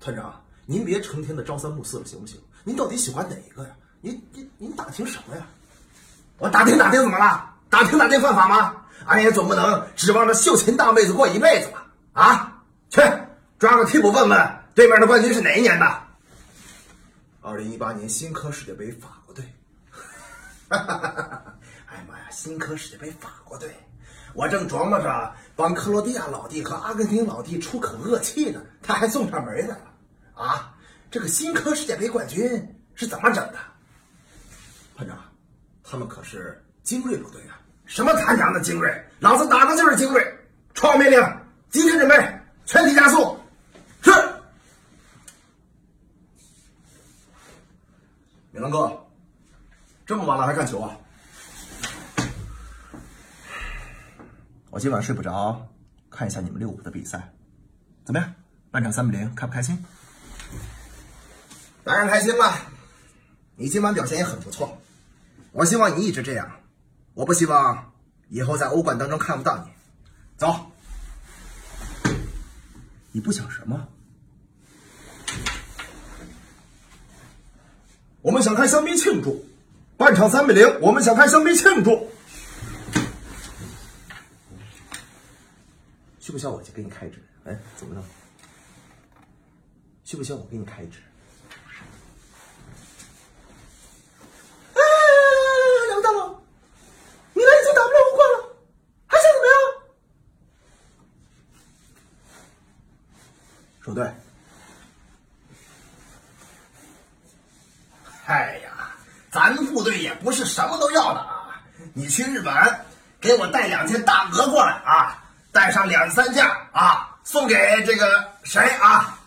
团长，您别成天的朝三暮四了，行不行？您到底喜欢哪一个呀？您您您打听什么呀？我打听打听怎么了？打听打听犯法吗？俺也总不能指望着秀琴大妹子过一辈子吧？啊，去抓个替补问问对面的冠军是哪一年的？二零一八年新科世界杯法国队。哈哈哈哎呀妈呀，新科世界杯法国队！我正琢磨着帮克罗地亚老弟和阿根廷老弟出口恶气呢，他还送上门来了。这个新科世界杯冠军是怎么整的？团长，他们可是精锐部队啊！什么团长的精锐？老子打的就是精锐！传我命令，集体准备，全体加速。是。米兰哥，这么晚了还看球啊？我今晚睡不着，看一下你们六五的比赛，怎么样？半场三比零，开不开心？当然开心了。你今晚表现也很不错，我希望你一直这样。我不希望以后在欧冠当中看不到你。走。你不想什么？我们想看香槟庆祝，半场三比零，我们想看香槟庆祝。需不需要我去给你开支？哎，怎么了？需不需要我给你开支？哎，梁大佬，你俩已经打不了欧冠了，还想怎么样？不对。哎呀，咱部队也不是什么都要的啊！你去日本给我带两件大鹅过来啊！带上两三件啊，送给这个谁啊？